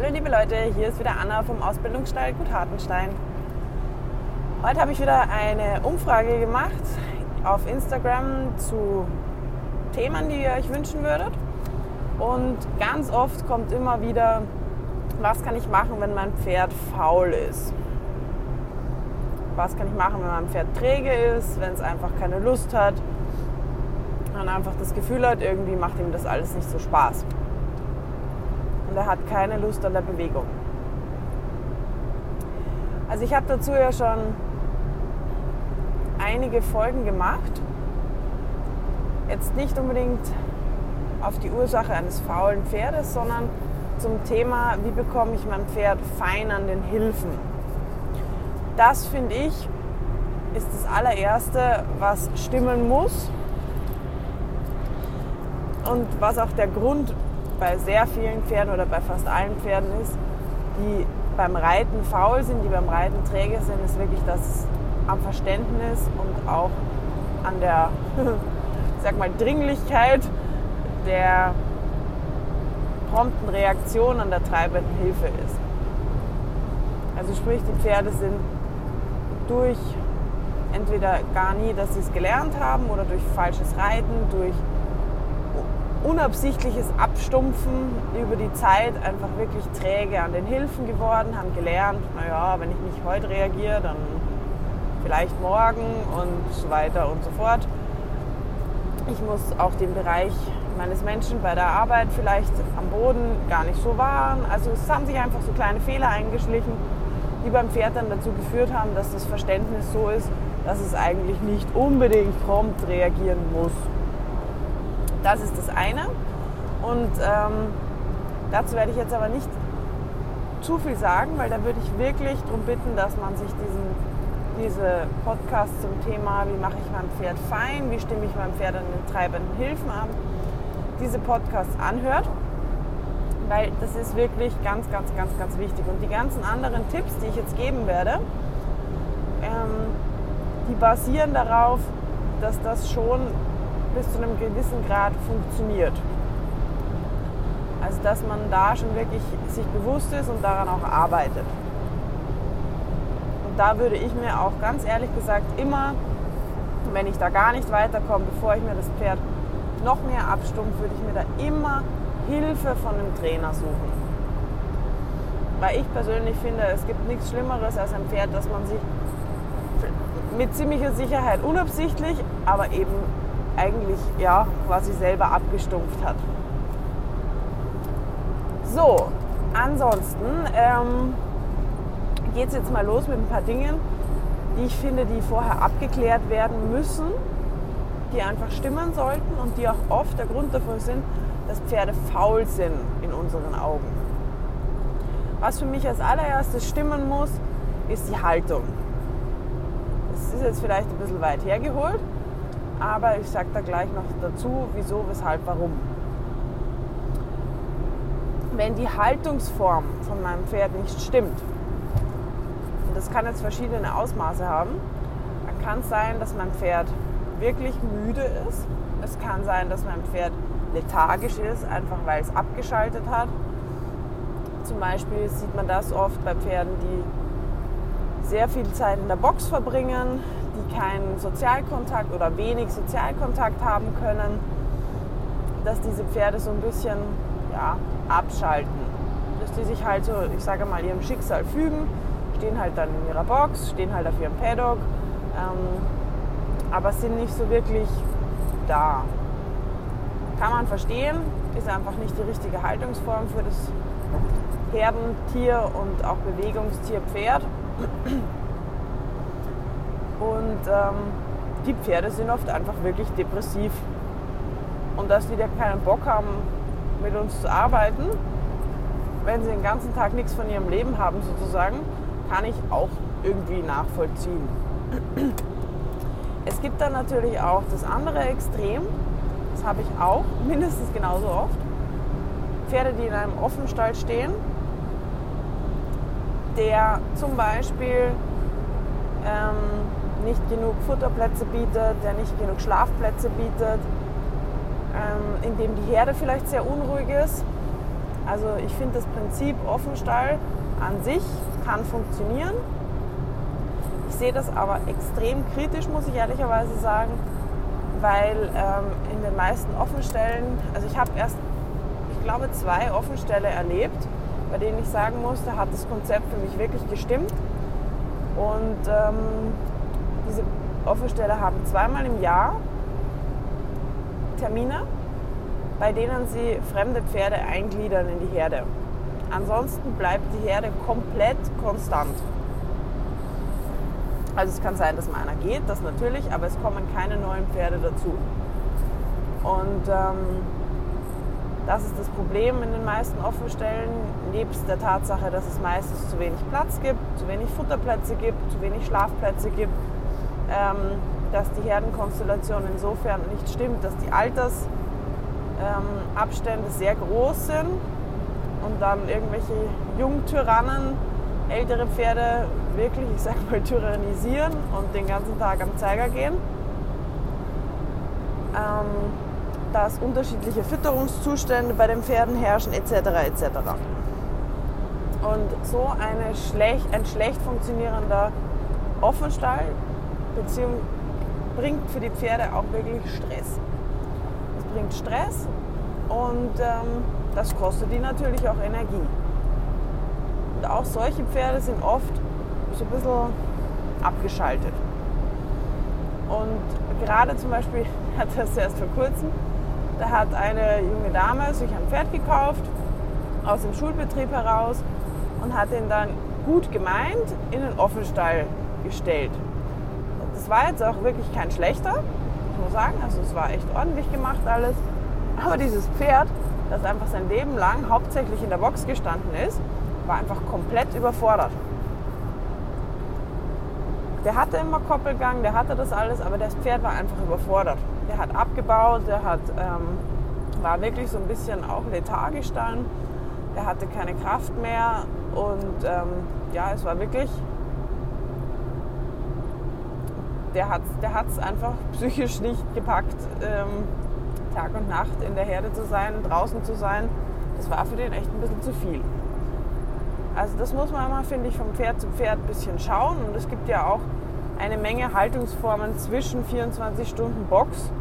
Hallo liebe Leute, hier ist wieder Anna vom Ausbildungsstall Gut Hartenstein. Heute habe ich wieder eine Umfrage gemacht auf Instagram zu Themen, die ihr euch wünschen würdet. Und ganz oft kommt immer wieder, was kann ich machen, wenn mein Pferd faul ist? Was kann ich machen, wenn mein Pferd träge ist, wenn es einfach keine Lust hat und einfach das Gefühl hat, irgendwie macht ihm das alles nicht so Spaß er hat keine Lust an der Bewegung. Also ich habe dazu ja schon einige Folgen gemacht. Jetzt nicht unbedingt auf die Ursache eines faulen Pferdes, sondern zum Thema, wie bekomme ich mein Pferd fein an den Hilfen. Das finde ich ist das allererste, was stimmen muss und was auch der Grund bei sehr vielen Pferden oder bei fast allen Pferden ist, die beim Reiten faul sind, die beim Reiten träge sind, ist wirklich das am Verständnis und auch an der, sag mal, Dringlichkeit der prompten Reaktion an der treibenden Hilfe ist. Also sprich, die Pferde sind durch entweder gar nie, dass sie es gelernt haben oder durch falsches Reiten, durch unabsichtliches Abstumpfen über die Zeit einfach wirklich träge an den Hilfen geworden, haben gelernt, naja, wenn ich nicht heute reagiere, dann vielleicht morgen und so weiter und so fort. Ich muss auch den Bereich meines Menschen bei der Arbeit vielleicht am Boden gar nicht so wahren. Also es haben sich einfach so kleine Fehler eingeschlichen, die beim Pferd dann dazu geführt haben, dass das Verständnis so ist, dass es eigentlich nicht unbedingt prompt reagieren muss. Das ist das eine. Und ähm, dazu werde ich jetzt aber nicht zu viel sagen, weil da würde ich wirklich darum bitten, dass man sich diesen, diese Podcasts zum Thema, wie mache ich mein Pferd fein, wie stimme ich mein Pferd an den treibenden Hilfen an, diese Podcasts anhört, weil das ist wirklich ganz, ganz, ganz, ganz wichtig. Und die ganzen anderen Tipps, die ich jetzt geben werde, ähm, die basieren darauf, dass das schon bis zu einem gewissen Grad funktioniert. Also dass man da schon wirklich sich bewusst ist und daran auch arbeitet. Und da würde ich mir auch ganz ehrlich gesagt immer, wenn ich da gar nicht weiterkomme, bevor ich mir das Pferd noch mehr abstumpfe, würde ich mir da immer Hilfe von einem Trainer suchen. Weil ich persönlich finde, es gibt nichts Schlimmeres als ein Pferd, das man sich mit ziemlicher Sicherheit unabsichtlich, aber eben eigentlich ja quasi selber abgestumpft hat. So, ansonsten ähm, geht es jetzt mal los mit ein paar Dingen, die ich finde, die vorher abgeklärt werden müssen, die einfach stimmen sollten und die auch oft der Grund dafür sind, dass Pferde faul sind in unseren Augen. Was für mich als allererstes stimmen muss, ist die Haltung. Das ist jetzt vielleicht ein bisschen weit hergeholt, aber ich sage da gleich noch dazu, wieso, weshalb, warum. Wenn die Haltungsform von meinem Pferd nicht stimmt, und das kann jetzt verschiedene Ausmaße haben, dann kann es sein, dass mein Pferd wirklich müde ist. Es kann sein, dass mein Pferd lethargisch ist, einfach weil es abgeschaltet hat. Zum Beispiel sieht man das oft bei Pferden, die sehr viel Zeit in der Box verbringen, keinen Sozialkontakt oder wenig Sozialkontakt haben können, dass diese Pferde so ein bisschen ja, abschalten. Dass die sich halt so, ich sage mal, ihrem Schicksal fügen, stehen halt dann in ihrer Box, stehen halt auf ihrem Paddock, ähm, aber sind nicht so wirklich da. Kann man verstehen, ist einfach nicht die richtige Haltungsform für das Herdentier und auch Bewegungstier Pferd. Und ähm, die Pferde sind oft einfach wirklich depressiv. Und dass die da keinen Bock haben, mit uns zu arbeiten, wenn sie den ganzen Tag nichts von ihrem Leben haben sozusagen, kann ich auch irgendwie nachvollziehen. Es gibt dann natürlich auch das andere Extrem, das habe ich auch mindestens genauso oft. Pferde, die in einem Offenstall stehen, der zum Beispiel ähm, nicht genug Futterplätze bietet, der nicht genug Schlafplätze bietet, ähm, in dem die Herde vielleicht sehr unruhig ist, Also ich finde das Prinzip Offenstall an sich kann funktionieren. Ich sehe das aber extrem kritisch, muss ich ehrlicherweise sagen, weil ähm, in den meisten Offenstellen, also ich habe erst, ich glaube, zwei Offenstelle erlebt, bei denen ich sagen muss, da hat das Konzept für mich wirklich gestimmt. Und ähm, diese Offenstelle haben zweimal im Jahr Termine, bei denen sie fremde Pferde eingliedern in die Herde. Ansonsten bleibt die Herde komplett konstant. Also es kann sein, dass mal einer geht, das natürlich, aber es kommen keine neuen Pferde dazu. Und ähm, das ist das Problem in den meisten Offenstellen, nebst der Tatsache, dass es meistens zu wenig Platz gibt, zu wenig Futterplätze gibt, zu wenig Schlafplätze gibt, ähm, dass die Herdenkonstellation insofern nicht stimmt, dass die Altersabstände sehr groß sind und dann irgendwelche Jungtyrannen ältere Pferde wirklich, ich sag mal, tyrannisieren und den ganzen Tag am Zeiger gehen. Ähm, dass unterschiedliche Fütterungszustände bei den Pferden herrschen etc. etc. Und so eine schlecht, ein schlecht funktionierender Offenstall Beziehung bringt für die Pferde auch wirklich Stress. Es bringt Stress und ähm, das kostet die natürlich auch Energie. Und auch solche Pferde sind oft so ein bisschen abgeschaltet. Und gerade zum Beispiel hat das erst vor kurzem, da hat eine junge Dame sich ein Pferd gekauft, aus dem Schulbetrieb heraus und hat ihn dann gut gemeint in den Offenstall gestellt. War jetzt auch wirklich kein schlechter, muss man sagen. Also es war echt ordentlich gemacht alles. Aber dieses Pferd, das einfach sein Leben lang hauptsächlich in der Box gestanden ist, war einfach komplett überfordert. Der hatte immer Koppelgang, der hatte das alles, aber das Pferd war einfach überfordert. Der hat abgebaut, der hat, ähm, war wirklich so ein bisschen auch lethargisch dann. Der hatte keine Kraft mehr und ähm, ja, es war wirklich, der hat es der hat's einfach psychisch nicht gepackt, ähm, Tag und Nacht in der Herde zu sein, draußen zu sein. Das war für den echt ein bisschen zu viel. Also das muss man immer, finde ich, vom Pferd zu Pferd ein bisschen schauen. Und es gibt ja auch eine Menge Haltungsformen zwischen 24 Stunden Box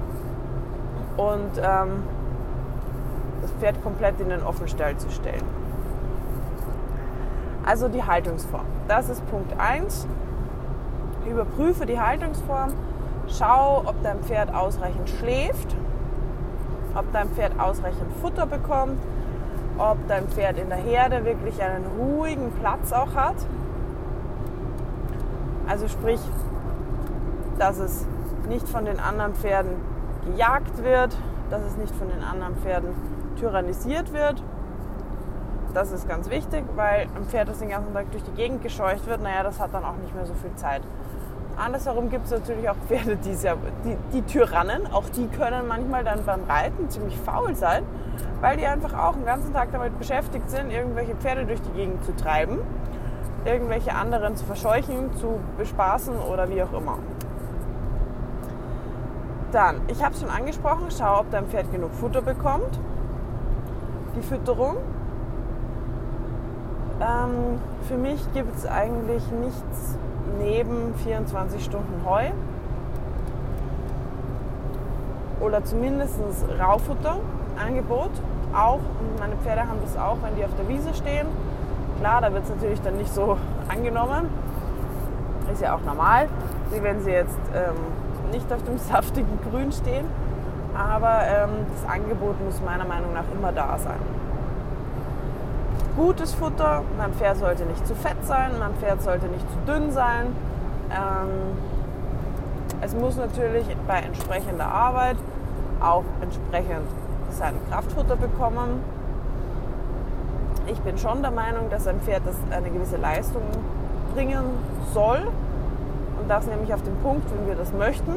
und ähm, das Pferd komplett in den Offenstall zu stellen. Also die Haltungsform. Das ist Punkt 1. Überprüfe die Haltungsform. Schau, ob dein Pferd ausreichend schläft, ob dein Pferd ausreichend Futter bekommt, ob dein Pferd in der Herde wirklich einen ruhigen Platz auch hat. Also sprich, dass es nicht von den anderen Pferden gejagt wird, dass es nicht von den anderen Pferden tyrannisiert wird. Das ist ganz wichtig, weil ein Pferd, das den ganzen Tag durch die Gegend gescheucht wird, naja, das hat dann auch nicht mehr so viel Zeit. Andersherum gibt es natürlich auch Pferde, die, sehr, die, die Tyrannen, auch die können manchmal dann beim Reiten ziemlich faul sein, weil die einfach auch den ganzen Tag damit beschäftigt sind, irgendwelche Pferde durch die Gegend zu treiben, irgendwelche anderen zu verscheuchen, zu bespaßen oder wie auch immer. Dann, ich habe es schon angesprochen, schau, ob dein Pferd genug Futter bekommt. Die Fütterung. Ähm, für mich gibt es eigentlich nichts neben 24 Stunden Heu oder zumindest Raufutterangebot auch. Meine Pferde haben das auch, wenn die auf der Wiese stehen. Klar, da wird es natürlich dann nicht so angenommen. Ist ja auch normal, wenn sie jetzt ähm, nicht auf dem saftigen Grün stehen. Aber ähm, das Angebot muss meiner Meinung nach immer da sein. Gutes Futter, mein Pferd sollte nicht zu fett sein, mein Pferd sollte nicht zu dünn sein. Ähm, es muss natürlich bei entsprechender Arbeit auch entsprechend sein Kraftfutter bekommen. Ich bin schon der Meinung, dass ein Pferd, das eine gewisse Leistung bringen soll, und das nämlich auf den Punkt, wenn wir das möchten,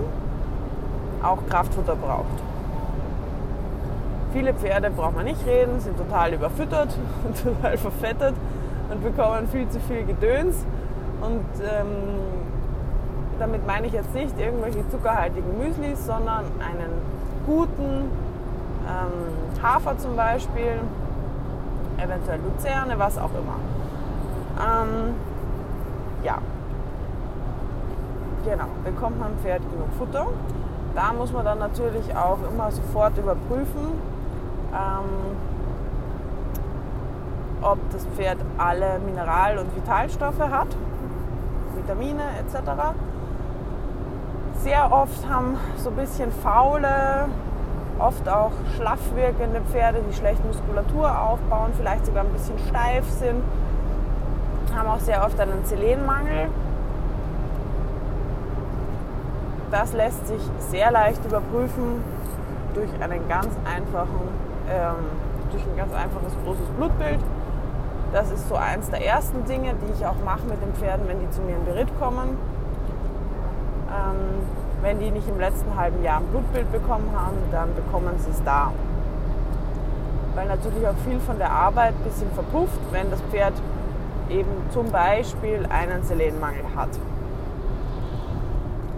auch Kraftfutter braucht. Viele Pferde braucht man nicht reden, sind total überfüttert und total verfettet und bekommen viel zu viel Gedöns. Und ähm, damit meine ich jetzt nicht irgendwelche zuckerhaltigen Müslis, sondern einen guten ähm, Hafer zum Beispiel, eventuell Luzerne, was auch immer. Ähm, ja, genau, bekommt man Pferd genug Futter. Da muss man dann natürlich auch immer sofort überprüfen, ähm, ob das Pferd alle Mineral- und Vitalstoffe hat, Vitamine etc. Sehr oft haben so ein bisschen faule, oft auch schlaff wirkende Pferde, die schlecht Muskulatur aufbauen, vielleicht sogar ein bisschen steif sind, haben auch sehr oft einen Selenmangel. Das lässt sich sehr leicht überprüfen durch einen ganz einfachen, ähm, durch ein ganz einfaches großes Blutbild. Das ist so eins der ersten Dinge, die ich auch mache mit den Pferden, wenn die zu mir in Beritt kommen. Ähm, wenn die nicht im letzten halben Jahr ein Blutbild bekommen haben, dann bekommen sie es da. Weil natürlich auch viel von der Arbeit ein bisschen verpufft, wenn das Pferd eben zum Beispiel einen Selenmangel hat.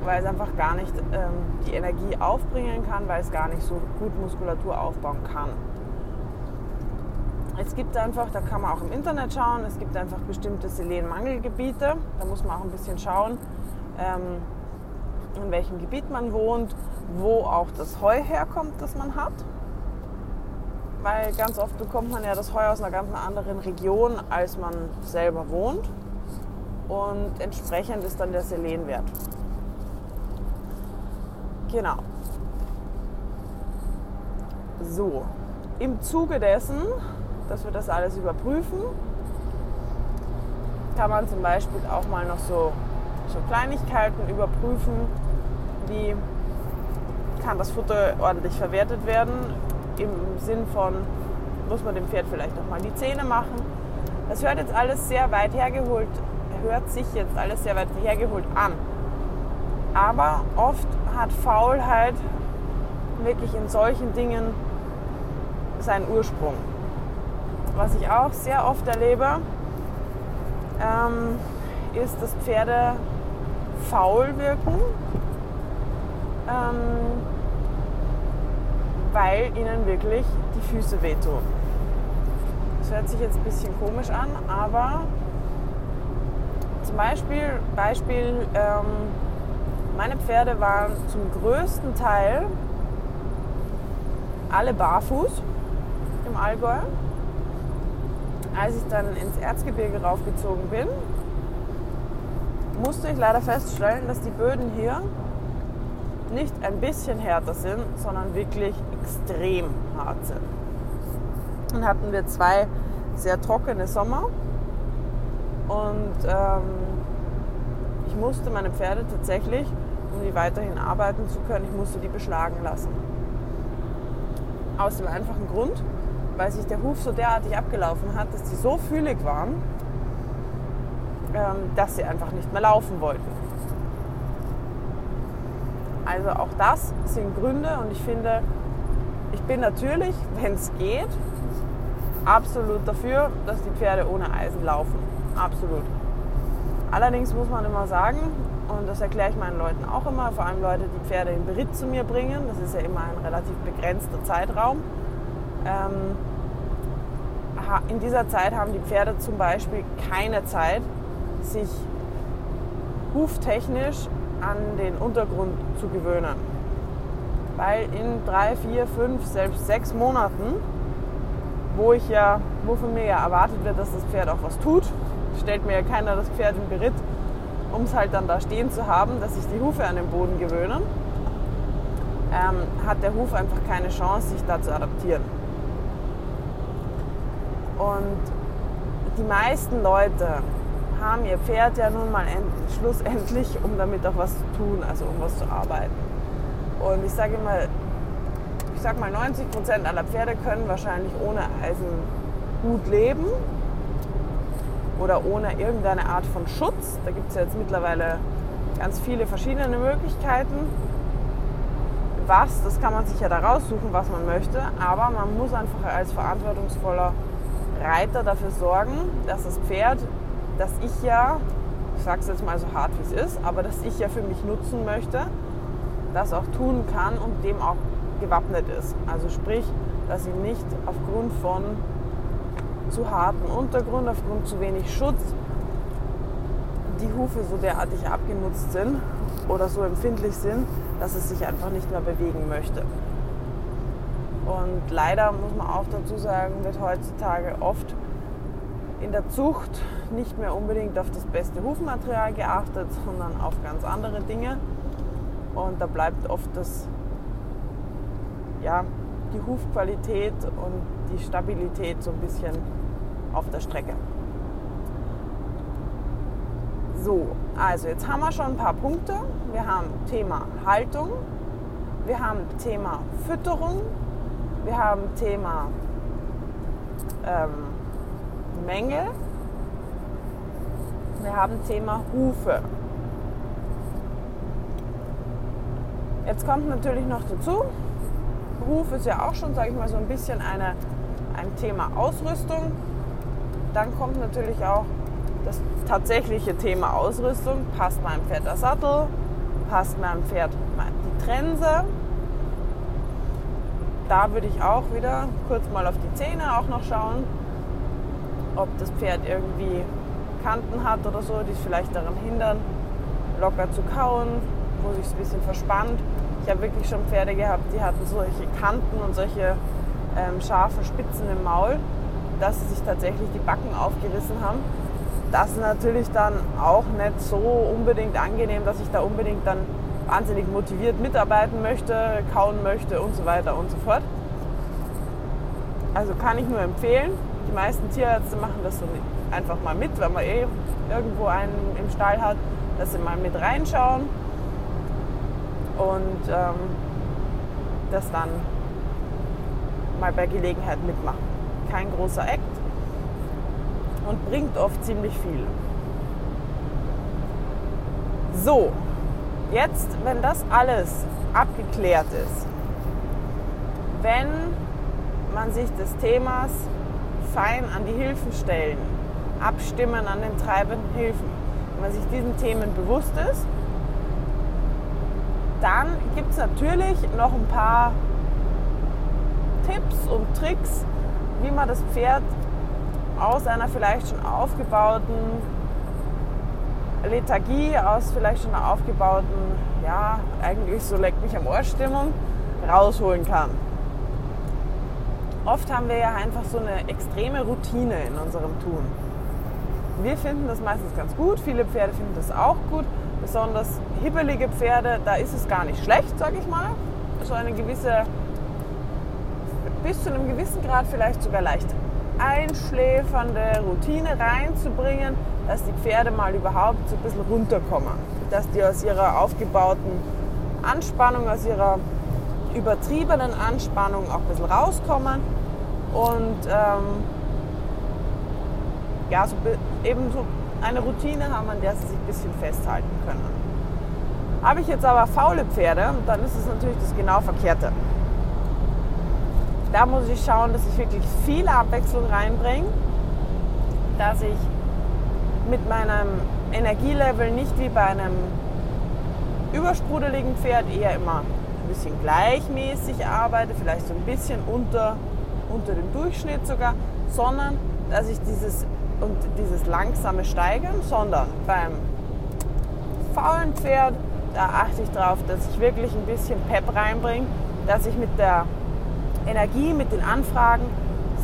Weil es einfach gar nicht ähm, die Energie aufbringen kann, weil es gar nicht so gut Muskulatur aufbauen kann. Es gibt einfach, da kann man auch im Internet schauen, es gibt einfach bestimmte Selenmangelgebiete. Da muss man auch ein bisschen schauen, ähm, in welchem Gebiet man wohnt, wo auch das Heu herkommt, das man hat. Weil ganz oft bekommt man ja das Heu aus einer ganz anderen Region, als man selber wohnt. Und entsprechend ist dann der Selenwert. Genau. So, im Zuge dessen, dass wir das alles überprüfen, kann man zum Beispiel auch mal noch so, so Kleinigkeiten überprüfen, wie kann das Futter ordentlich verwertet werden, im Sinn von, muss man dem Pferd vielleicht noch mal die Zähne machen. Das hört jetzt alles sehr weit hergeholt, hört sich jetzt alles sehr weit hergeholt an. Aber oft hat Faulheit wirklich in solchen Dingen seinen Ursprung. Was ich auch sehr oft erlebe, ähm, ist, dass Pferde faul wirken, ähm, weil ihnen wirklich die Füße wehtun. Das hört sich jetzt ein bisschen komisch an, aber zum Beispiel, Beispiel ähm, meine Pferde waren zum größten Teil alle barfuß im Allgäu. Als ich dann ins Erzgebirge raufgezogen bin, musste ich leider feststellen, dass die Böden hier nicht ein bisschen härter sind, sondern wirklich extrem hart sind. Dann hatten wir zwei sehr trockene Sommer und ähm, ich musste meine Pferde tatsächlich, um die weiterhin arbeiten zu können, ich musste die beschlagen lassen. Aus dem einfachen Grund, weil sich der Huf so derartig abgelaufen hat, dass sie so fühlig waren, ähm, dass sie einfach nicht mehr laufen wollten. Also auch das sind Gründe und ich finde, ich bin natürlich, wenn es geht, absolut dafür, dass die Pferde ohne Eisen laufen. Absolut. Allerdings muss man immer sagen, und das erkläre ich meinen Leuten auch immer, vor allem Leute, die Pferde in Beritt zu mir bringen, das ist ja immer ein relativ begrenzter Zeitraum. Ähm, in dieser Zeit haben die Pferde zum Beispiel keine Zeit, sich huftechnisch an den Untergrund zu gewöhnen. Weil in drei, vier, fünf, selbst sechs Monaten, wo ich ja, wo von mir ja erwartet wird, dass das Pferd auch was tut, stellt mir ja keiner das Pferd im Beritt, um es halt dann da stehen zu haben, dass sich die Hufe an den Boden gewöhnen, ähm, hat der Huf einfach keine Chance, sich da zu adaptieren. Und die meisten Leute haben ihr Pferd ja nun mal schlussendlich, um damit auch was zu tun, also um was zu arbeiten. Und ich sage immer, ich sage mal, 90 Prozent aller Pferde können wahrscheinlich ohne Eisen gut leben oder ohne irgendeine Art von Schutz. Da gibt es ja jetzt mittlerweile ganz viele verschiedene Möglichkeiten. Was, das kann man sich ja da raussuchen, was man möchte, aber man muss einfach als verantwortungsvoller Reiter dafür sorgen, dass das Pferd dass ich ja, ich sage es jetzt mal so hart wie es ist, aber dass ich ja für mich nutzen möchte, das auch tun kann und dem auch gewappnet ist. Also sprich, dass sie nicht aufgrund von zu harten Untergrund, aufgrund zu wenig Schutz, die Hufe so derartig abgenutzt sind oder so empfindlich sind, dass es sich einfach nicht mehr bewegen möchte. Und leider muss man auch dazu sagen, wird heutzutage oft in der Zucht nicht mehr unbedingt auf das beste Hufmaterial geachtet, sondern auf ganz andere Dinge. Und da bleibt oft das, ja, die Hufqualität und die Stabilität so ein bisschen auf der Strecke. So, also jetzt haben wir schon ein paar Punkte. Wir haben Thema Haltung, wir haben Thema Fütterung, wir haben Thema ähm, Menge, wir haben Thema Hufe. Jetzt kommt natürlich noch dazu, Huf ist ja auch schon, sage ich mal, so ein bisschen eine, ein Thema Ausrüstung. Dann kommt natürlich auch das tatsächliche Thema Ausrüstung. Passt meinem Pferd der Sattel? Passt meinem Pferd die Trense? Da würde ich auch wieder kurz mal auf die Zähne auch noch schauen, ob das Pferd irgendwie Kanten hat oder so, die es vielleicht daran hindern, locker zu kauen, wo sich es ein bisschen verspannt. Ich habe wirklich schon Pferde gehabt, die hatten solche Kanten und solche ähm, scharfen Spitzen im Maul, dass sie sich tatsächlich die Backen aufgerissen haben. Das ist natürlich dann auch nicht so unbedingt angenehm, dass ich da unbedingt dann wahnsinnig motiviert mitarbeiten möchte, kauen möchte und so weiter und so fort. Also kann ich nur empfehlen. Die meisten Tierärzte machen das so einfach mal mit, wenn man eh irgendwo einen im Stall hat, dass sie mal mit reinschauen und ähm, das dann mal bei Gelegenheit mitmachen. Kein großer Act und bringt oft ziemlich viel. So, jetzt, wenn das alles abgeklärt ist, wenn man sich des Themas fein an die Hilfen stellen, abstimmen an den treibenden Hilfen, wenn man sich diesen Themen bewusst ist, dann gibt es natürlich noch ein paar Tipps und Tricks, wie man das Pferd aus einer vielleicht schon aufgebauten Lethargie, aus vielleicht schon einer aufgebauten, ja, eigentlich so leckt mich am Ohr Stimmung, rausholen kann. Oft haben wir ja einfach so eine extreme Routine in unserem Tun. Wir finden das meistens ganz gut, viele Pferde finden das auch gut, besonders hibbelige Pferde, da ist es gar nicht schlecht, sage ich mal. So eine gewisse, bis zu einem gewissen Grad vielleicht sogar leicht einschläfernde Routine reinzubringen, dass die Pferde mal überhaupt so ein bisschen runterkommen. Dass die aus ihrer aufgebauten Anspannung, aus ihrer übertriebenen Anspannung auch ein bisschen rauskommen und ähm, ja, so eben so eine Routine haben, an der sie sich ein bisschen festhalten können. Habe ich jetzt aber faule Pferde, dann ist es natürlich das genau Verkehrte. Da muss ich schauen, dass ich wirklich viel Abwechslung reinbringe, dass ich mit meinem Energielevel nicht wie bei einem übersprudeligen Pferd eher immer ein bisschen gleichmäßig arbeite, vielleicht so ein bisschen unter, unter dem Durchschnitt sogar, sondern dass ich dieses und dieses langsame Steigern, sondern beim faulen Pferd, da achte ich darauf, dass ich wirklich ein bisschen Pep reinbringe, dass ich mit der Energie, mit den Anfragen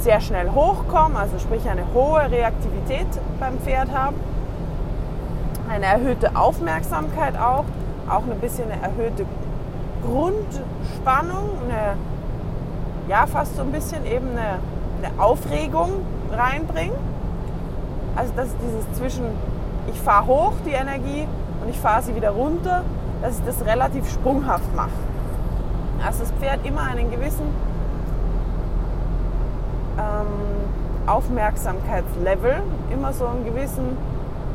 sehr schnell hochkomme, also sprich eine hohe Reaktivität beim Pferd habe, eine erhöhte Aufmerksamkeit auch, auch ein bisschen eine erhöhte Grundspannung, eine, ja fast so ein bisschen eben eine, eine Aufregung reinbringen also das ist dieses zwischen, ich fahre hoch die Energie und ich fahre sie wieder runter, dass ich das relativ sprunghaft mache. Also das Pferd immer einen gewissen ähm, Aufmerksamkeitslevel, immer so einen gewissen,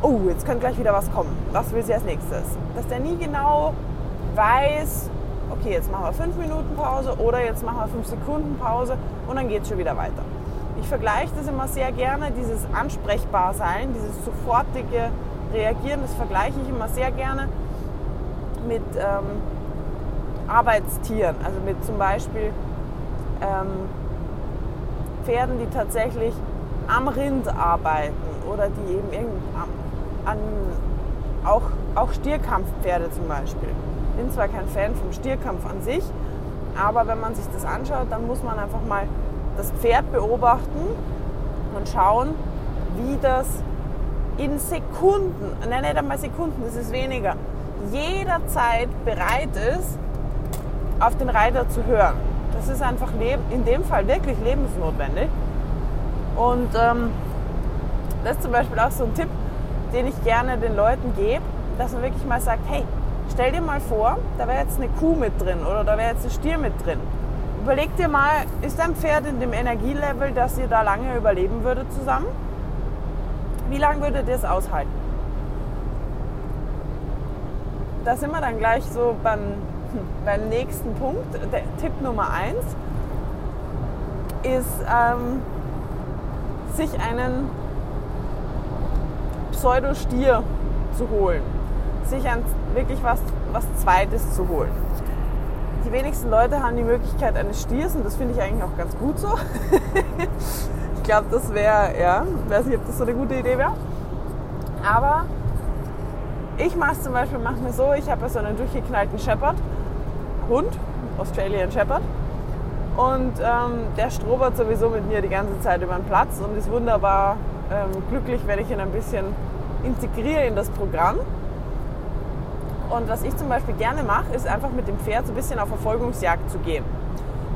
oh, jetzt könnte gleich wieder was kommen. Was will sie als nächstes? Dass der nie genau weiß, okay, jetzt machen wir fünf Minuten Pause oder jetzt machen wir fünf Sekunden Pause und dann geht es schon wieder weiter. Ich vergleiche das immer sehr gerne, dieses Ansprechbarsein, dieses sofortige Reagieren, das vergleiche ich immer sehr gerne mit ähm, Arbeitstieren, also mit zum Beispiel ähm, Pferden, die tatsächlich am Rind arbeiten oder die eben an, auch, auch Stierkampfpferde zum Beispiel. Ich bin zwar kein Fan vom Stierkampf an sich, aber wenn man sich das anschaut, dann muss man einfach mal das Pferd beobachten und schauen, wie das in Sekunden, nein, nicht einmal Sekunden, das ist weniger, jederzeit bereit ist, auf den Reiter zu hören. Das ist einfach in dem Fall wirklich lebensnotwendig. Und ähm, das ist zum Beispiel auch so ein Tipp, den ich gerne den Leuten gebe, dass man wirklich mal sagt, hey, stell dir mal vor, da wäre jetzt eine Kuh mit drin oder da wäre jetzt ein Stier mit drin. Überleg dir mal, ist dein Pferd in dem Energielevel, dass ihr da lange überleben würdet zusammen? Wie lange würdet ihr es aushalten? Da sind wir dann gleich so beim, beim nächsten Punkt. Der Tipp Nummer eins ist, ähm, sich einen Pseudostier zu holen. Sich ein, wirklich was, was Zweites zu holen. Die wenigsten Leute haben die Möglichkeit eines Stiers und das finde ich eigentlich auch ganz gut so. ich glaube, das wäre, ja, weiß nicht, ob das so eine gute Idee wäre. Aber ich mache es zum Beispiel manchmal so, ich habe so einen durchgeknallten Shepherd, Hund, Australian Shepherd. Und ähm, der strobert sowieso mit mir die ganze Zeit über den Platz und ist wunderbar ähm, glücklich, wenn ich ihn ein bisschen integriere in das Programm. Und was ich zum Beispiel gerne mache, ist einfach mit dem Pferd so ein bisschen auf Verfolgungsjagd zu gehen.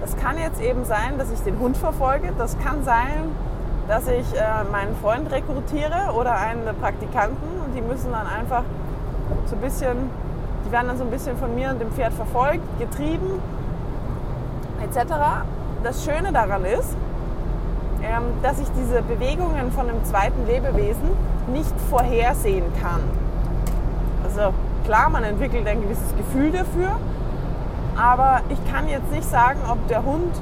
Das kann jetzt eben sein, dass ich den Hund verfolge. Das kann sein, dass ich äh, meinen Freund rekrutiere oder einen Praktikanten und die müssen dann einfach so ein bisschen, die werden dann so ein bisschen von mir und dem Pferd verfolgt, getrieben etc. Das Schöne daran ist, ähm, dass ich diese Bewegungen von einem zweiten Lebewesen nicht vorhersehen kann. Also klar, man entwickelt ein gewisses Gefühl dafür, aber ich kann jetzt nicht sagen, ob der Hund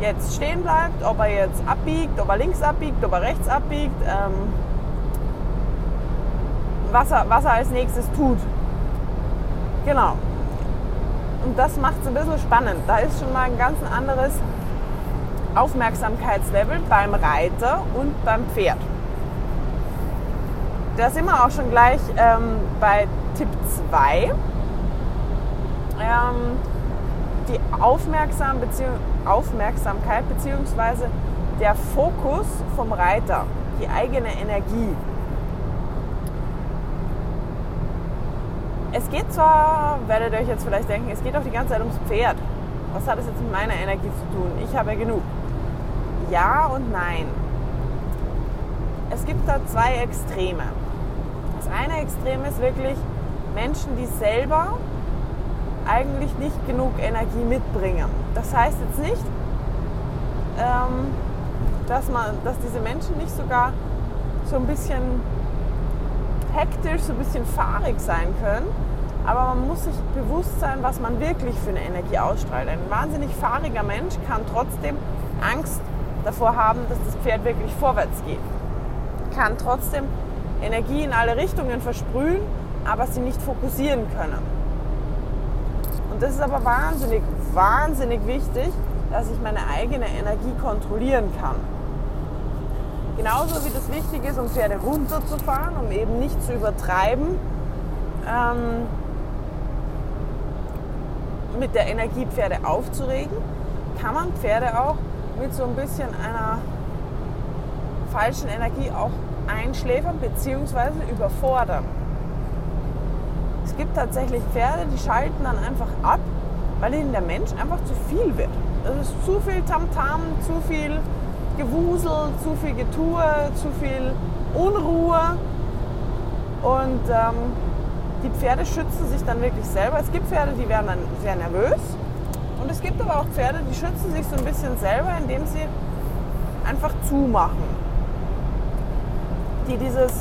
jetzt stehen bleibt, ob er jetzt abbiegt, ob er links abbiegt, ob er rechts abbiegt, ähm, was, er, was er als nächstes tut. Genau. Und das macht es ein bisschen spannend. Da ist schon mal ein ganz anderes Aufmerksamkeitslevel beim Reiter und beim Pferd. Da sind wir auch schon gleich ähm, bei Tipp 2. Ähm, die Aufmerksam Beziehung, Aufmerksamkeit bzw. der Fokus vom Reiter, die eigene Energie. Es geht zwar, werdet ihr euch jetzt vielleicht denken, es geht auch die ganze Zeit ums Pferd. Was hat es jetzt mit meiner Energie zu tun? Ich habe ja genug. Ja und nein. Es gibt da zwei Extreme. Eine Extrem ist wirklich Menschen, die selber eigentlich nicht genug Energie mitbringen. Das heißt jetzt nicht, ähm, dass, man, dass diese Menschen nicht sogar so ein bisschen hektisch, so ein bisschen fahrig sein können, aber man muss sich bewusst sein, was man wirklich für eine Energie ausstrahlt. Ein wahnsinnig fahriger Mensch kann trotzdem Angst davor haben, dass das Pferd wirklich vorwärts geht. Kann trotzdem Energie in alle Richtungen versprühen, aber sie nicht fokussieren können. Und das ist aber wahnsinnig, wahnsinnig wichtig, dass ich meine eigene Energie kontrollieren kann. Genauso wie das wichtig ist, um Pferde runterzufahren, um eben nicht zu übertreiben ähm, mit der Energie Pferde aufzuregen, kann man Pferde auch mit so ein bisschen einer falschen Energie auch einschläfern bzw. überfordern. Es gibt tatsächlich Pferde, die schalten dann einfach ab, weil ihnen der Mensch einfach zu viel wird. Es ist zu viel Tamtam, -Tam, zu viel Gewusel, zu viel Getue, zu viel Unruhe. Und ähm, die Pferde schützen sich dann wirklich selber. Es gibt Pferde, die werden dann sehr nervös und es gibt aber auch Pferde, die schützen sich so ein bisschen selber, indem sie einfach zumachen. Die dieses,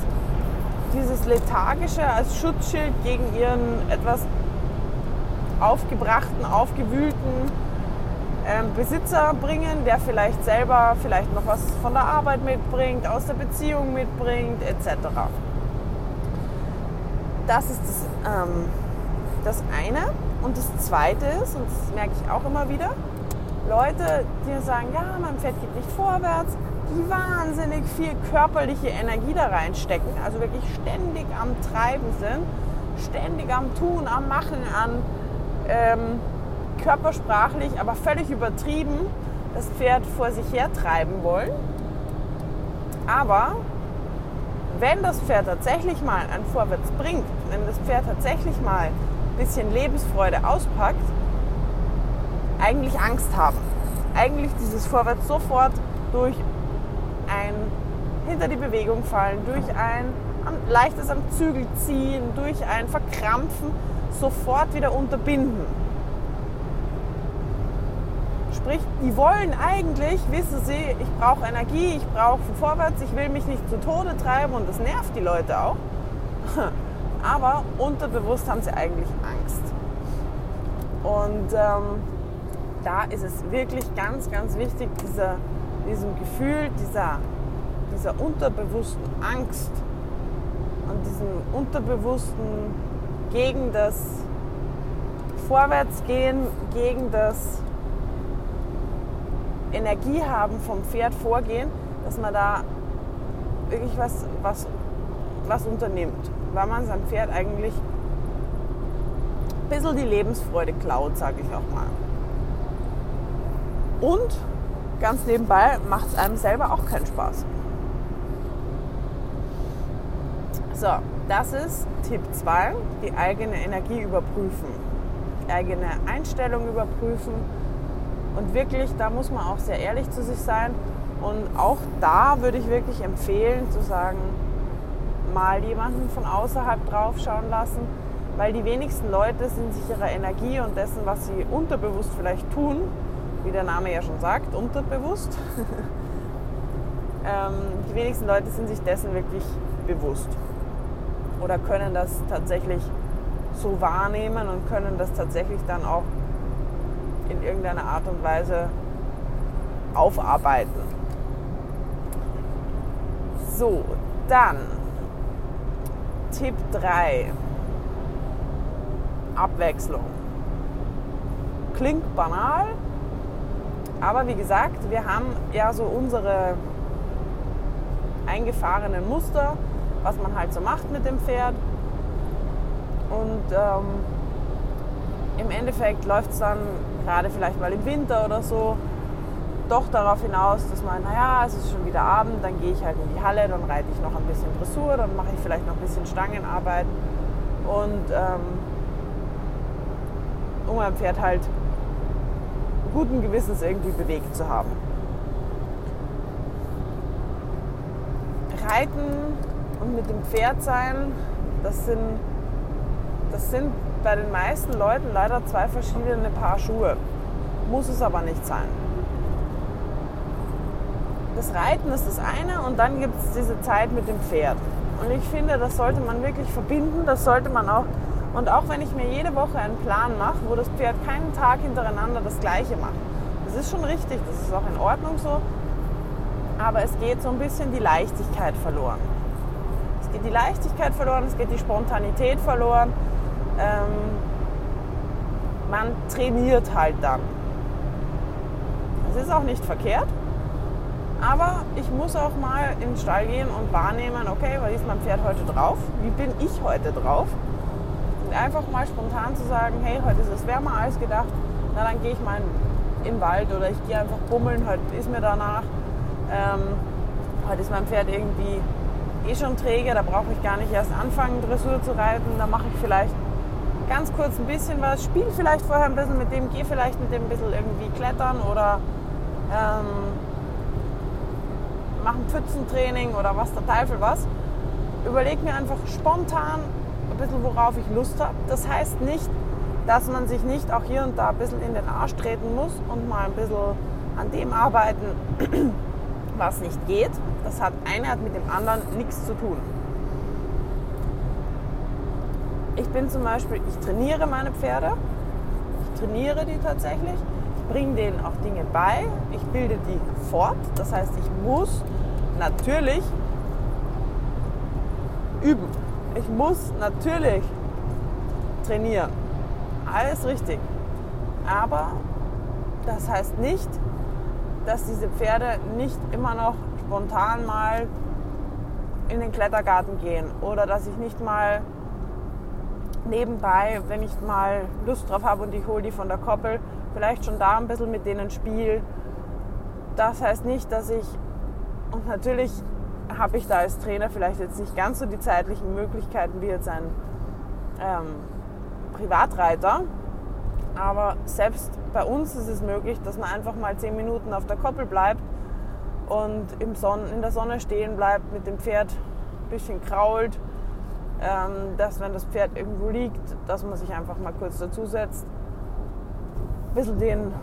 dieses Lethargische als Schutzschild gegen ihren etwas aufgebrachten, aufgewühlten ähm, Besitzer bringen, der vielleicht selber vielleicht noch was von der Arbeit mitbringt, aus der Beziehung mitbringt, etc. Das ist das, ähm, das eine. Und das Zweite ist, und das merke ich auch immer wieder, Leute, die sagen, ja, mein Pferd geht nicht vorwärts, wahnsinnig viel körperliche Energie da reinstecken, also wirklich ständig am Treiben sind, ständig am Tun, am Machen, an ähm, körpersprachlich, aber völlig übertrieben das Pferd vor sich her treiben wollen. Aber wenn das Pferd tatsächlich mal ein Vorwärts bringt, wenn das Pferd tatsächlich mal ein bisschen Lebensfreude auspackt, eigentlich Angst haben. Eigentlich dieses Vorwärts sofort durch ein hinter die Bewegung fallen, durch ein leichtes am Zügel ziehen, durch ein Verkrampfen sofort wieder unterbinden. Sprich, die wollen eigentlich, wissen sie, ich brauche Energie, ich brauche vorwärts, ich will mich nicht zu Tode treiben und das nervt die Leute auch. Aber unterbewusst haben sie eigentlich Angst. Und ähm, da ist es wirklich ganz, ganz wichtig, dieser, diesem Gefühl dieser, dieser unterbewussten Angst und diesem unterbewussten gegen das Vorwärtsgehen, gegen das Energie haben vom Pferd vorgehen, dass man da wirklich was, was, was unternimmt, weil man seinem Pferd eigentlich ein bisschen die Lebensfreude klaut, sage ich auch mal. Und ganz nebenbei macht es einem selber auch keinen Spaß. So, das ist Tipp 2, die eigene Energie überprüfen, die eigene Einstellung überprüfen und wirklich, da muss man auch sehr ehrlich zu sich sein. Und auch da würde ich wirklich empfehlen zu sagen, mal jemanden von außerhalb drauf schauen lassen, weil die wenigsten Leute sind sich ihrer Energie und dessen, was sie unterbewusst vielleicht tun, wie der Name ja schon sagt, unterbewusst. ähm, die wenigsten Leute sind sich dessen wirklich bewusst oder können das tatsächlich so wahrnehmen und können das tatsächlich dann auch in irgendeiner Art und Weise aufarbeiten. So, dann Tipp 3. Abwechslung. Klingt banal, aber wie gesagt, wir haben ja so unsere eingefahrenen Muster, was man halt so macht mit dem Pferd. Und ähm, im Endeffekt läuft es dann gerade vielleicht mal im Winter oder so, doch darauf hinaus, dass man, naja, es ist schon wieder Abend, dann gehe ich halt in die Halle, dann reite ich noch ein bisschen Dressur, dann mache ich vielleicht noch ein bisschen Stangenarbeit und ähm, um mein Pferd halt guten Gewissens irgendwie bewegt zu haben. Reiten und mit dem Pferd sein, das sind, das sind bei den meisten Leuten leider zwei verschiedene Paar Schuhe. Muss es aber nicht sein. Das Reiten ist das eine und dann gibt es diese Zeit mit dem Pferd. Und ich finde, das sollte man wirklich verbinden, das sollte man auch. Und auch wenn ich mir jede Woche einen Plan mache, wo das Pferd keinen Tag hintereinander das gleiche macht. Das ist schon richtig, das ist auch in Ordnung so. Aber es geht so ein bisschen die Leichtigkeit verloren. Es geht die Leichtigkeit verloren, es geht die Spontanität verloren ähm, man trainiert halt dann. Das ist auch nicht verkehrt, aber ich muss auch mal in den Stall gehen und wahrnehmen, okay, was ist mein Pferd heute drauf? Wie bin ich heute drauf? Einfach mal spontan zu sagen, hey, heute ist es wärmer als gedacht, na dann gehe ich mal in den Wald oder ich gehe einfach bummeln, heute ist mir danach. Ähm, heute ist mein Pferd irgendwie eh schon träge, da brauche ich gar nicht erst anfangen, Dressur zu reiten, da mache ich vielleicht ganz kurz ein bisschen was, spiel vielleicht vorher ein bisschen mit dem, geh vielleicht mit dem ein bisschen irgendwie klettern oder ähm, mach ein Pfützentraining oder was der Teufel was. Überleg mir einfach spontan bisschen, worauf ich Lust habe. Das heißt nicht, dass man sich nicht auch hier und da ein bisschen in den Arsch treten muss und mal ein bisschen an dem arbeiten, was nicht geht. Das hat eine hat mit dem anderen nichts zu tun. Ich bin zum Beispiel, ich trainiere meine Pferde. Ich trainiere die tatsächlich. Ich bringe denen auch Dinge bei. Ich bilde die fort. Das heißt, ich muss natürlich üben. Ich muss natürlich trainieren. Alles richtig. Aber das heißt nicht, dass diese Pferde nicht immer noch spontan mal in den Klettergarten gehen oder dass ich nicht mal nebenbei, wenn ich mal Lust drauf habe und ich hole die von der Koppel, vielleicht schon da ein bisschen mit denen spiele. Das heißt nicht, dass ich, und natürlich habe ich da als Trainer vielleicht jetzt nicht ganz so die zeitlichen Möglichkeiten wie jetzt ein ähm, Privatreiter, aber selbst bei uns ist es möglich, dass man einfach mal zehn Minuten auf der Koppel bleibt und im Son in der Sonne stehen bleibt, mit dem Pferd ein bisschen krault, ähm, dass wenn das Pferd irgendwo liegt, dass man sich einfach mal kurz dazusetzt, ein bisschen den,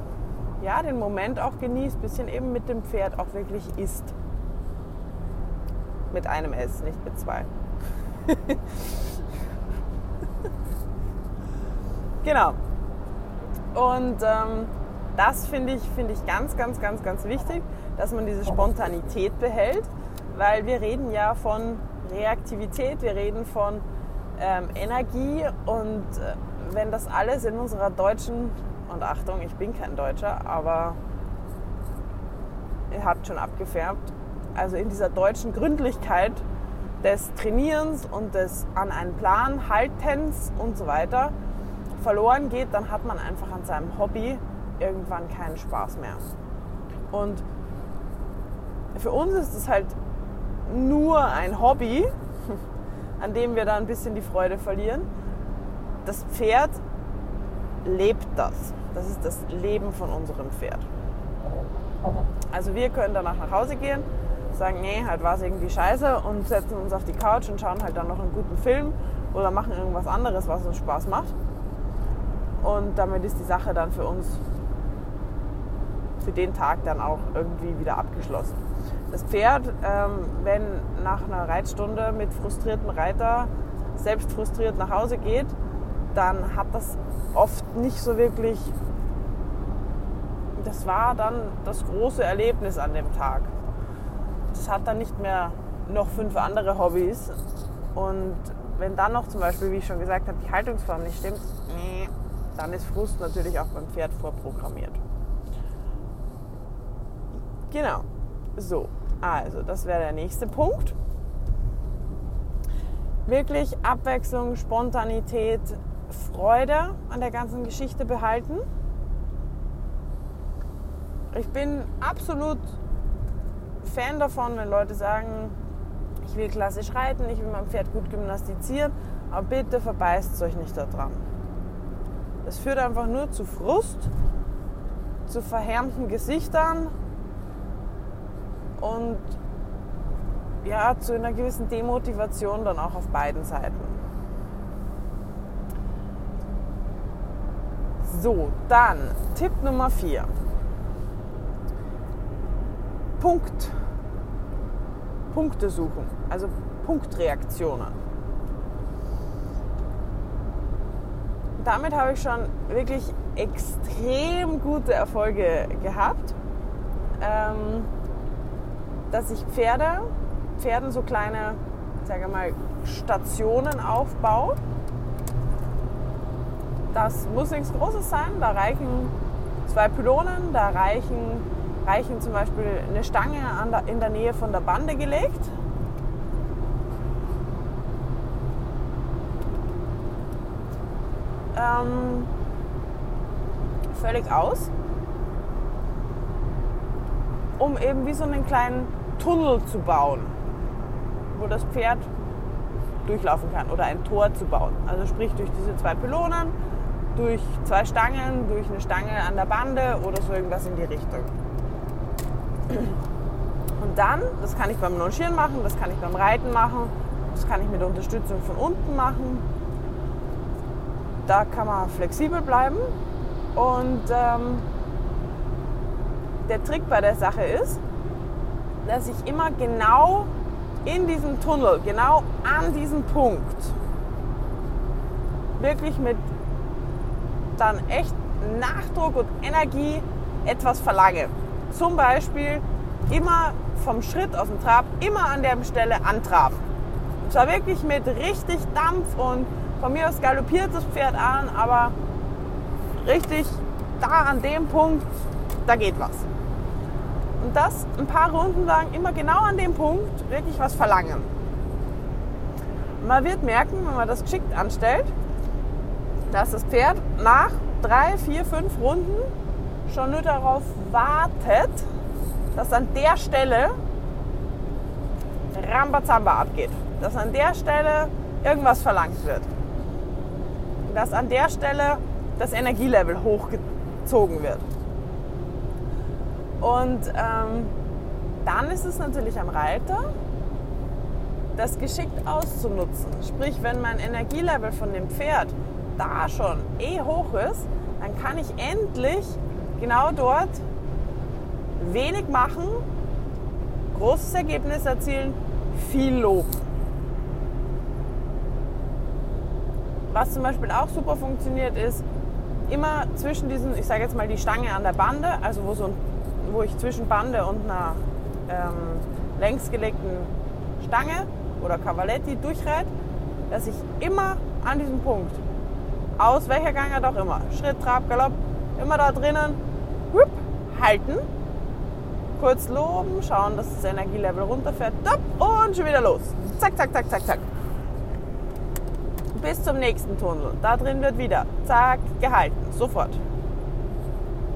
ja, den Moment auch genießt, ein bisschen eben mit dem Pferd auch wirklich isst. Mit einem S, nicht mit zwei. genau. Und ähm, das finde ich, find ich ganz, ganz, ganz, ganz wichtig, dass man diese Spontanität behält, weil wir reden ja von Reaktivität, wir reden von ähm, Energie und äh, wenn das alles in unserer deutschen, und Achtung, ich bin kein Deutscher, aber ihr habt schon abgefärbt, also in dieser deutschen Gründlichkeit des Trainierens und des an einen Plan Haltens und so weiter verloren geht, dann hat man einfach an seinem Hobby irgendwann keinen Spaß mehr. Und für uns ist es halt nur ein Hobby, an dem wir da ein bisschen die Freude verlieren. Das Pferd lebt das. Das ist das Leben von unserem Pferd. Also wir können danach nach Hause gehen, sagen, nee, halt war es irgendwie scheiße und setzen uns auf die Couch und schauen halt dann noch einen guten Film oder machen irgendwas anderes, was uns Spaß macht. Und damit ist die Sache dann für uns für den Tag dann auch irgendwie wieder abgeschlossen. Das Pferd, ähm, wenn nach einer Reitstunde mit frustrierten Reiter selbst frustriert nach Hause geht, dann hat das oft nicht so wirklich, das war dann das große Erlebnis an dem Tag das hat dann nicht mehr noch fünf andere Hobbys. Und wenn dann noch zum Beispiel, wie ich schon gesagt habe, die Haltungsform nicht stimmt, dann ist Frust natürlich auch beim Pferd vorprogrammiert. Genau. So, also das wäre der nächste Punkt. Wirklich Abwechslung, Spontanität, Freude an der ganzen Geschichte behalten. Ich bin absolut Fan davon, wenn Leute sagen, ich will klassisch reiten, ich will mein Pferd gut gymnastizieren, aber bitte verbeißt euch nicht daran. Das führt einfach nur zu Frust, zu verhärmten Gesichtern und ja, zu einer gewissen Demotivation dann auch auf beiden Seiten. So, dann Tipp Nummer 4. Punkt, Punkte suchen, also Punktreaktionen. Damit habe ich schon wirklich extrem gute Erfolge gehabt, ähm, dass ich Pferde, Pferden so kleine, sage mal, Stationen aufbaue. Das muss nichts Großes sein, da reichen zwei Pylonen, da reichen reichen zum Beispiel eine Stange der, in der Nähe von der Bande gelegt. Ähm, völlig aus, um eben wie so einen kleinen Tunnel zu bauen, wo das Pferd durchlaufen kann oder ein Tor zu bauen. Also sprich durch diese zwei Pylonen, durch zwei Stangen, durch eine Stange an der Bande oder so irgendwas in die Richtung. Und dann, das kann ich beim Longieren machen, das kann ich beim Reiten machen, das kann ich mit Unterstützung von unten machen. Da kann man flexibel bleiben. Und ähm, der Trick bei der Sache ist, dass ich immer genau in diesem Tunnel, genau an diesem Punkt, wirklich mit dann echt Nachdruck und Energie etwas verlange. Zum Beispiel immer vom Schritt aus dem Trab, immer an der Stelle antraben. Und zwar wirklich mit richtig Dampf und von mir aus galoppiert das Pferd an, aber richtig da an dem Punkt, da geht was. Und das ein paar Runden lang immer genau an dem Punkt wirklich was verlangen. Man wird merken, wenn man das geschickt anstellt, dass das Pferd nach drei, vier, fünf Runden schon nur darauf wartet, dass an der Stelle Rambazamba abgeht. Dass an der Stelle irgendwas verlangt wird. Dass an der Stelle das Energielevel hochgezogen wird. Und ähm, dann ist es natürlich am Reiter, das geschickt auszunutzen. Sprich, wenn mein Energielevel von dem Pferd da schon eh hoch ist, dann kann ich endlich genau dort wenig machen, großes Ergebnis erzielen, viel Lob. Was zum Beispiel auch super funktioniert, ist immer zwischen diesen, ich sage jetzt mal die Stange an der Bande, also wo, so wo ich zwischen Bande und einer ähm, längs gelegten Stange oder Cavaletti durchreite, dass ich immer an diesem Punkt, aus welcher Gangart auch immer, Schritt, Trab, Galopp, immer da drinnen, whoop, halten, kurz loben, schauen, dass das Energielevel runterfährt, und schon wieder los. Zack, zack, zack, zack, zack. Bis zum nächsten Tunnel. Da drin wird wieder, zack, gehalten, sofort.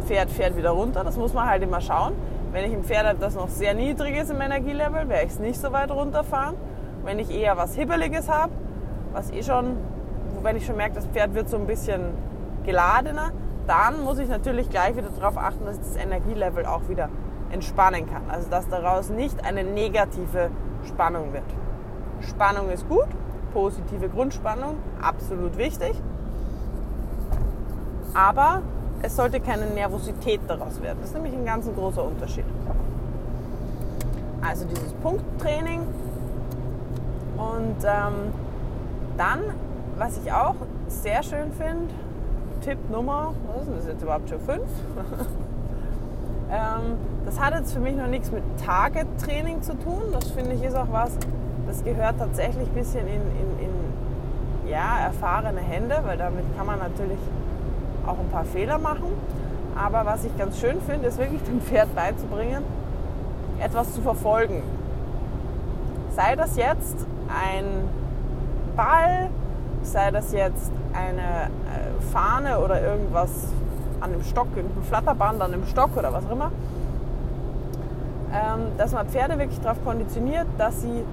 Pferd fährt wieder runter, das muss man halt immer schauen. Wenn ich ein Pferd habe, das noch sehr niedrig ist im Energielevel, werde ich es nicht so weit runterfahren. Wenn ich eher was Hibbeliges habe, was eh schon, wenn ich schon merke, das Pferd wird so ein bisschen geladener, dann muss ich natürlich gleich wieder darauf achten, dass das Energielevel auch wieder entspannen kann. Also dass daraus nicht eine negative Spannung wird. Spannung ist gut, positive Grundspannung, absolut wichtig. Aber es sollte keine Nervosität daraus werden. Das ist nämlich ein ganz großer Unterschied. Also dieses Punkttraining. Und ähm, dann, was ich auch sehr schön finde, Tipp Nummer, was ist das jetzt überhaupt schon? Fünf? ähm, das hat jetzt für mich noch nichts mit Target-Training zu tun. Das finde ich ist auch was, das gehört tatsächlich ein bisschen in, in, in ja, erfahrene Hände, weil damit kann man natürlich auch ein paar Fehler machen. Aber was ich ganz schön finde, ist wirklich dem Pferd beizubringen, etwas zu verfolgen. Sei das jetzt ein Ball, sei das jetzt eine äh, Fahne oder irgendwas an dem Stock, irgendein Flatterband an dem Stock oder was auch immer, ähm, dass man Pferde wirklich darauf konditioniert, dass sie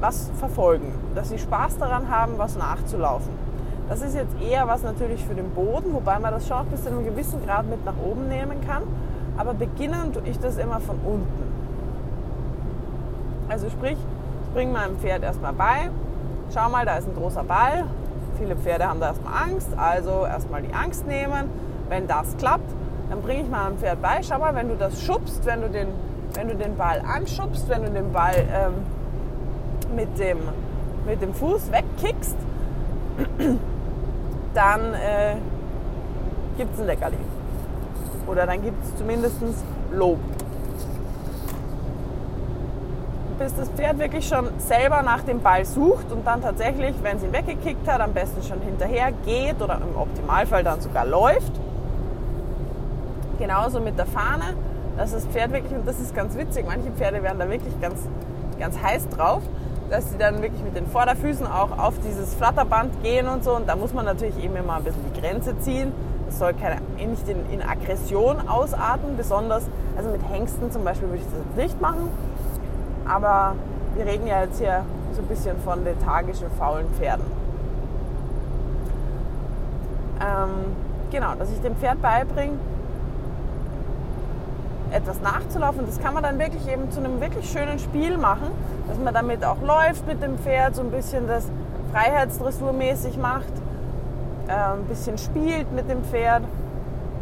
was verfolgen, dass sie Spaß daran haben, was nachzulaufen. Das ist jetzt eher was natürlich für den Boden, wobei man das schon bis zu einem gewissen Grad mit nach oben nehmen kann. Aber beginnen tue ich das immer von unten. Also sprich, ich bringe meinem Pferd erstmal bei, schau mal, da ist ein großer Ball. Viele Pferde haben da erstmal Angst, also erstmal die Angst nehmen. Wenn das klappt, dann bringe ich meinem Pferd bei, schau mal, wenn du das schubst, wenn du den, wenn du den Ball anschubst, wenn du den Ball ähm, mit, dem, mit dem Fuß wegkickst, dann äh, gibt es ein Leckerli. Oder dann gibt es zumindest Lob. Bis das Pferd wirklich schon selber nach dem Ball sucht und dann tatsächlich, wenn sie ihn weggekickt hat, am besten schon hinterher geht oder im Optimalfall dann sogar läuft. Genauso mit der Fahne, dass das Pferd wirklich, und das ist ganz witzig, manche Pferde werden da wirklich ganz, ganz heiß drauf, dass sie dann wirklich mit den Vorderfüßen auch auf dieses Flatterband gehen und so. Und da muss man natürlich eben immer ein bisschen die Grenze ziehen. Das soll keine, nicht in, in Aggression ausarten, besonders, also mit Hengsten zum Beispiel würde ich das jetzt nicht machen. Aber wir reden ja jetzt hier so ein bisschen von lethargischen, faulen Pferden. Ähm, genau, dass ich dem Pferd beibringe, etwas nachzulaufen. Das kann man dann wirklich eben zu einem wirklich schönen Spiel machen, dass man damit auch läuft mit dem Pferd, so ein bisschen das Freiheitsdressurmäßig macht, äh, ein bisschen spielt mit dem Pferd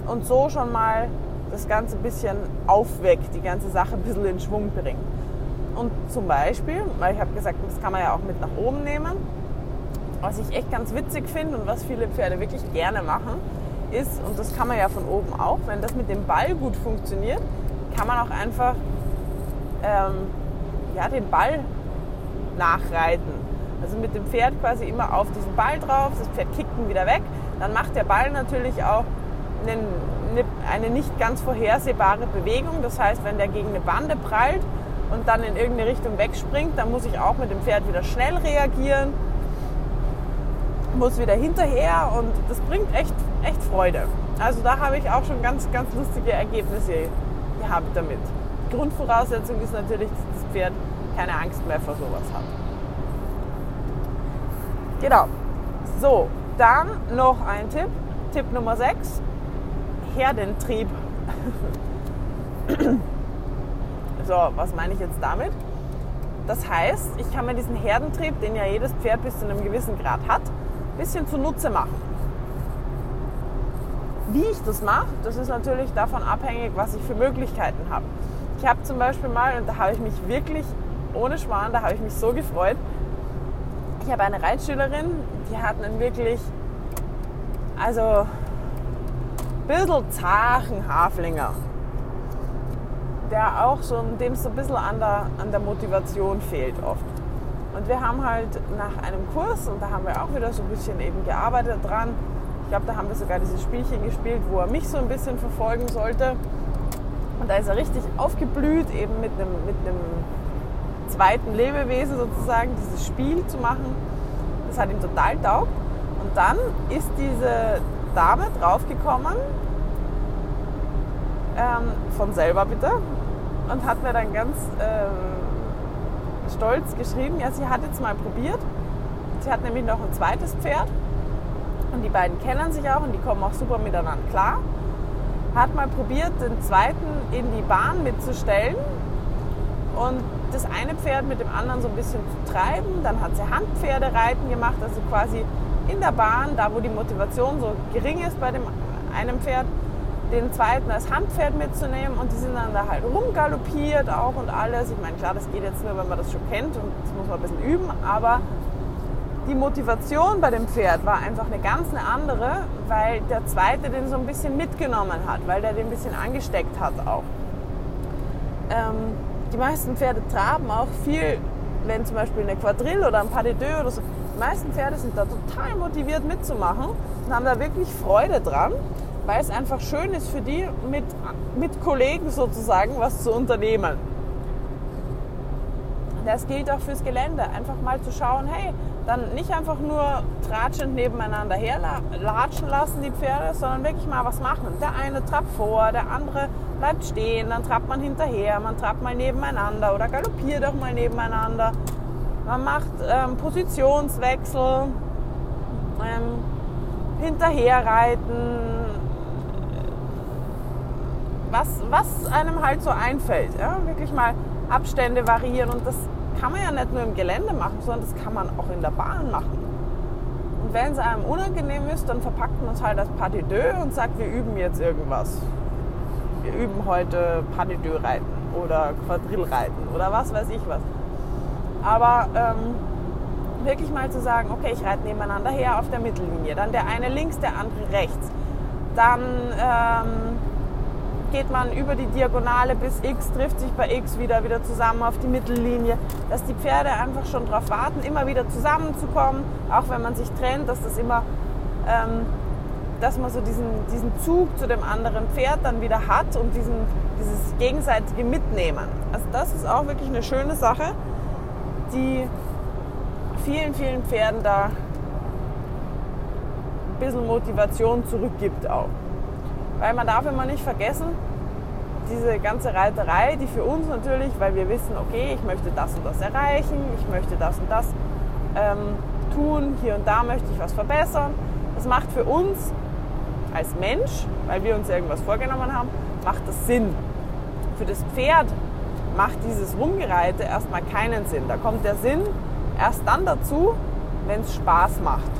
und so schon mal das Ganze ein bisschen aufweckt, die ganze Sache ein bisschen in Schwung bringt. Und zum Beispiel, weil ich habe gesagt, das kann man ja auch mit nach oben nehmen, was ich echt ganz witzig finde und was viele Pferde wirklich gerne machen, ist, und das kann man ja von oben auch, wenn das mit dem Ball gut funktioniert, kann man auch einfach ähm, ja, den Ball nachreiten. Also mit dem Pferd quasi immer auf diesen Ball drauf, das Pferd kickt ihn wieder weg. Dann macht der Ball natürlich auch einen eine, eine nicht ganz vorhersehbare Bewegung. Das heißt, wenn der gegen eine Bande prallt und dann in irgendeine Richtung wegspringt, dann muss ich auch mit dem Pferd wieder schnell reagieren, muss wieder hinterher und das bringt echt, echt Freude. Also da habe ich auch schon ganz, ganz lustige Ergebnisse gehabt damit. Grundvoraussetzung ist natürlich, dass das Pferd keine Angst mehr vor sowas hat. Genau. So, dann noch ein Tipp. Tipp Nummer 6. Herdentrieb. So, was meine ich jetzt damit? Das heißt, ich kann mir diesen Herdentrieb, den ja jedes Pferd bis zu einem gewissen Grad hat, ein bisschen zunutze machen. Wie ich das mache, das ist natürlich davon abhängig, was ich für Möglichkeiten habe. Ich habe zum Beispiel mal, und da habe ich mich wirklich, ohne Schwan, da habe ich mich so gefreut, ich habe eine Reitschülerin, die hat einen wirklich, also ein bisschen zachen Haflinger, der auch so, dem so ein bisschen an der, an der Motivation fehlt oft. Und wir haben halt nach einem Kurs, und da haben wir auch wieder so ein bisschen eben gearbeitet dran, ich glaube, da haben wir sogar dieses Spielchen gespielt, wo er mich so ein bisschen verfolgen sollte. Und da ist er richtig aufgeblüht, eben mit einem, mit einem zweiten Lebewesen sozusagen, dieses Spiel zu machen. Das hat ihm total taugt. Und dann ist diese Dame draufgekommen, ähm, von selber bitte, und hat mir dann ganz ähm, stolz geschrieben, ja, sie hat jetzt mal probiert. Sie hat nämlich noch ein zweites Pferd und die beiden kennen sich auch und die kommen auch super miteinander klar. Hat mal probiert, den zweiten in die Bahn mitzustellen und das eine Pferd mit dem anderen so ein bisschen zu treiben. Dann hat sie Handpferdereiten gemacht, also quasi in der Bahn, da wo die Motivation so gering ist bei dem einem Pferd, den zweiten als Handpferd mitzunehmen und die sind dann da halt rumgaloppiert auch und alles. Ich meine, klar, das geht jetzt nur, wenn man das schon kennt und das muss man ein bisschen üben, aber die Motivation bei dem Pferd war einfach eine ganz andere, weil der zweite den so ein bisschen mitgenommen hat, weil der den ein bisschen angesteckt hat auch. Ähm, die meisten Pferde traben auch viel, wenn zum Beispiel eine Quadrille oder ein Pas de deux oder so. Die meisten Pferde sind da total motiviert mitzumachen und haben da wirklich Freude dran, weil es einfach schön ist für die, mit, mit Kollegen sozusagen was zu unternehmen. Das gilt auch fürs Gelände. Einfach mal zu schauen, hey, dann nicht einfach nur tratschend nebeneinander herlatschen lassen, die Pferde, sondern wirklich mal was machen. Der eine trappt vor, der andere bleibt stehen, dann trappt man hinterher, man trappt mal nebeneinander oder galoppiert auch mal nebeneinander. Man macht ähm, Positionswechsel, ähm, hinterherreiten, was, was einem halt so einfällt. Ja? Wirklich mal Abstände variieren und das kann man ja nicht nur im Gelände machen, sondern das kann man auch in der Bahn machen. Und wenn es einem unangenehm ist, dann verpackt man es halt als Pas de deux und sagt, wir üben jetzt irgendwas. Wir üben heute Pas de deux reiten oder Quadrillreiten oder was weiß ich was. Aber ähm, wirklich mal zu sagen, okay, ich reite nebeneinander her auf der Mittellinie, dann der eine links, der andere rechts. Dann ähm, geht man über die Diagonale bis X, trifft sich bei X wieder, wieder zusammen auf die Mittellinie, dass die Pferde einfach schon darauf warten, immer wieder zusammenzukommen, auch wenn man sich trennt, dass das immer, ähm, dass man so diesen, diesen Zug zu dem anderen Pferd dann wieder hat und diesen, dieses gegenseitige Mitnehmen. Also das ist auch wirklich eine schöne Sache, die vielen, vielen Pferden da ein bisschen Motivation zurückgibt auch. Weil man darf immer nicht vergessen, diese ganze Reiterei, die für uns natürlich, weil wir wissen, okay, ich möchte das und das erreichen, ich möchte das und das ähm, tun, hier und da möchte ich was verbessern. Das macht für uns als Mensch, weil wir uns irgendwas vorgenommen haben, macht das Sinn. Für das Pferd macht dieses Rumgereite erstmal keinen Sinn. Da kommt der Sinn erst dann dazu, wenn es Spaß macht.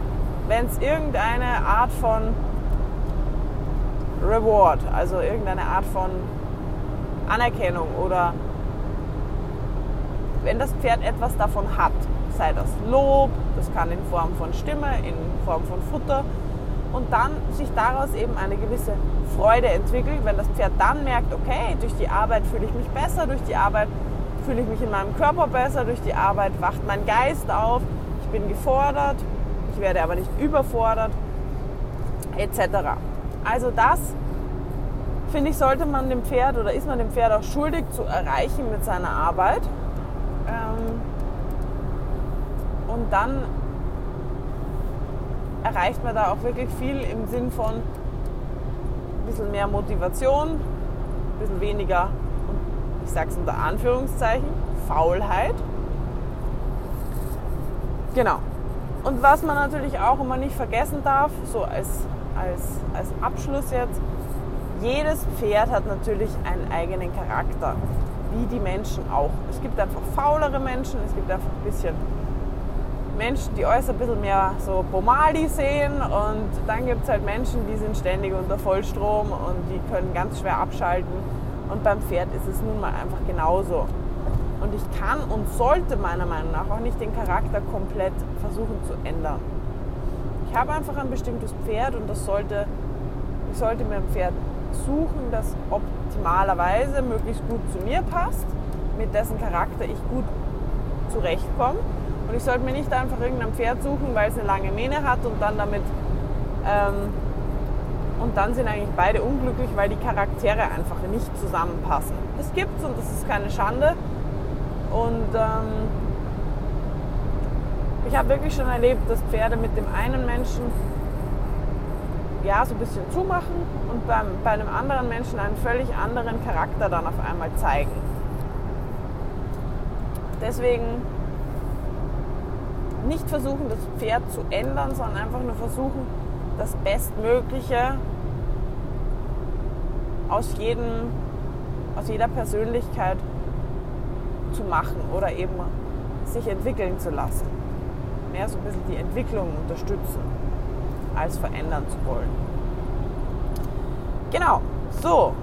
Wenn es irgendeine Art von Reward, also irgendeine Art von Anerkennung oder wenn das Pferd etwas davon hat, sei das Lob, das kann in Form von Stimme, in Form von Futter und dann sich daraus eben eine gewisse Freude entwickelt, wenn das Pferd dann merkt, okay, durch die Arbeit fühle ich mich besser, durch die Arbeit fühle ich mich in meinem Körper besser, durch die Arbeit wacht mein Geist auf, ich bin gefordert, ich werde aber nicht überfordert, etc. Also das finde ich, sollte man dem Pferd oder ist man dem Pferd auch schuldig zu erreichen mit seiner Arbeit. Ähm, und dann erreicht man da auch wirklich viel im Sinn von ein bisschen mehr Motivation, ein bisschen weniger, ich sage es unter Anführungszeichen, Faulheit. Genau. Und was man natürlich auch immer nicht vergessen darf, so als, als, als Abschluss jetzt, jedes Pferd hat natürlich einen eigenen Charakter, wie die Menschen auch. Es gibt einfach faulere Menschen, es gibt einfach ein bisschen Menschen, die äußerst ein bisschen mehr so Pomali sehen und dann gibt es halt Menschen, die sind ständig unter Vollstrom und die können ganz schwer abschalten und beim Pferd ist es nun mal einfach genauso. Und ich kann und sollte meiner Meinung nach auch nicht den Charakter komplett versuchen zu ändern. Ich habe einfach ein bestimmtes Pferd und das sollte, ich sollte mir ein Pferd suchen, das optimalerweise möglichst gut zu mir passt, mit dessen Charakter ich gut zurechtkomme und ich sollte mir nicht einfach irgendein Pferd suchen, weil es eine lange Mähne hat und dann damit ähm, und dann sind eigentlich beide unglücklich, weil die Charaktere einfach nicht zusammenpassen. Das gibt's und das ist keine Schande. Und ähm, ich habe wirklich schon erlebt, dass Pferde mit dem einen Menschen ja so ein bisschen zumachen und beim, bei einem anderen Menschen einen völlig anderen Charakter dann auf einmal zeigen. Deswegen nicht versuchen, das Pferd zu ändern, sondern einfach nur versuchen, das Bestmögliche aus, jedem, aus jeder Persönlichkeit zu machen oder eben sich entwickeln zu lassen. Mehr so ein bisschen die Entwicklung unterstützen, als verändern zu wollen. Genau, so.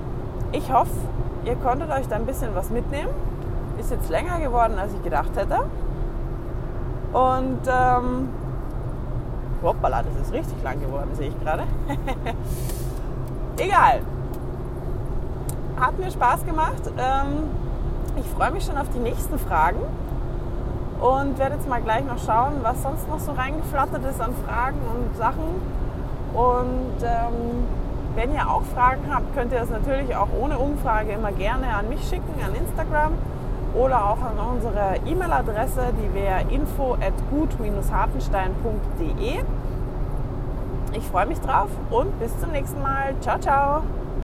Ich hoffe, ihr konntet euch da ein bisschen was mitnehmen. Ist jetzt länger geworden, als ich gedacht hätte. Und ähm, hoppala, das ist richtig lang geworden, sehe ich gerade. Egal. Hat mir Spaß gemacht. Ähm, ich freue mich schon auf die nächsten Fragen und werde jetzt mal gleich noch schauen, was sonst noch so reingeflattert ist an Fragen und Sachen. Und ähm, wenn ihr auch Fragen habt, könnt ihr das natürlich auch ohne Umfrage immer gerne an mich schicken, an Instagram oder auch an unsere E-Mail-Adresse, die wäre info at gut-hartenstein.de. Ich freue mich drauf und bis zum nächsten Mal. Ciao, ciao!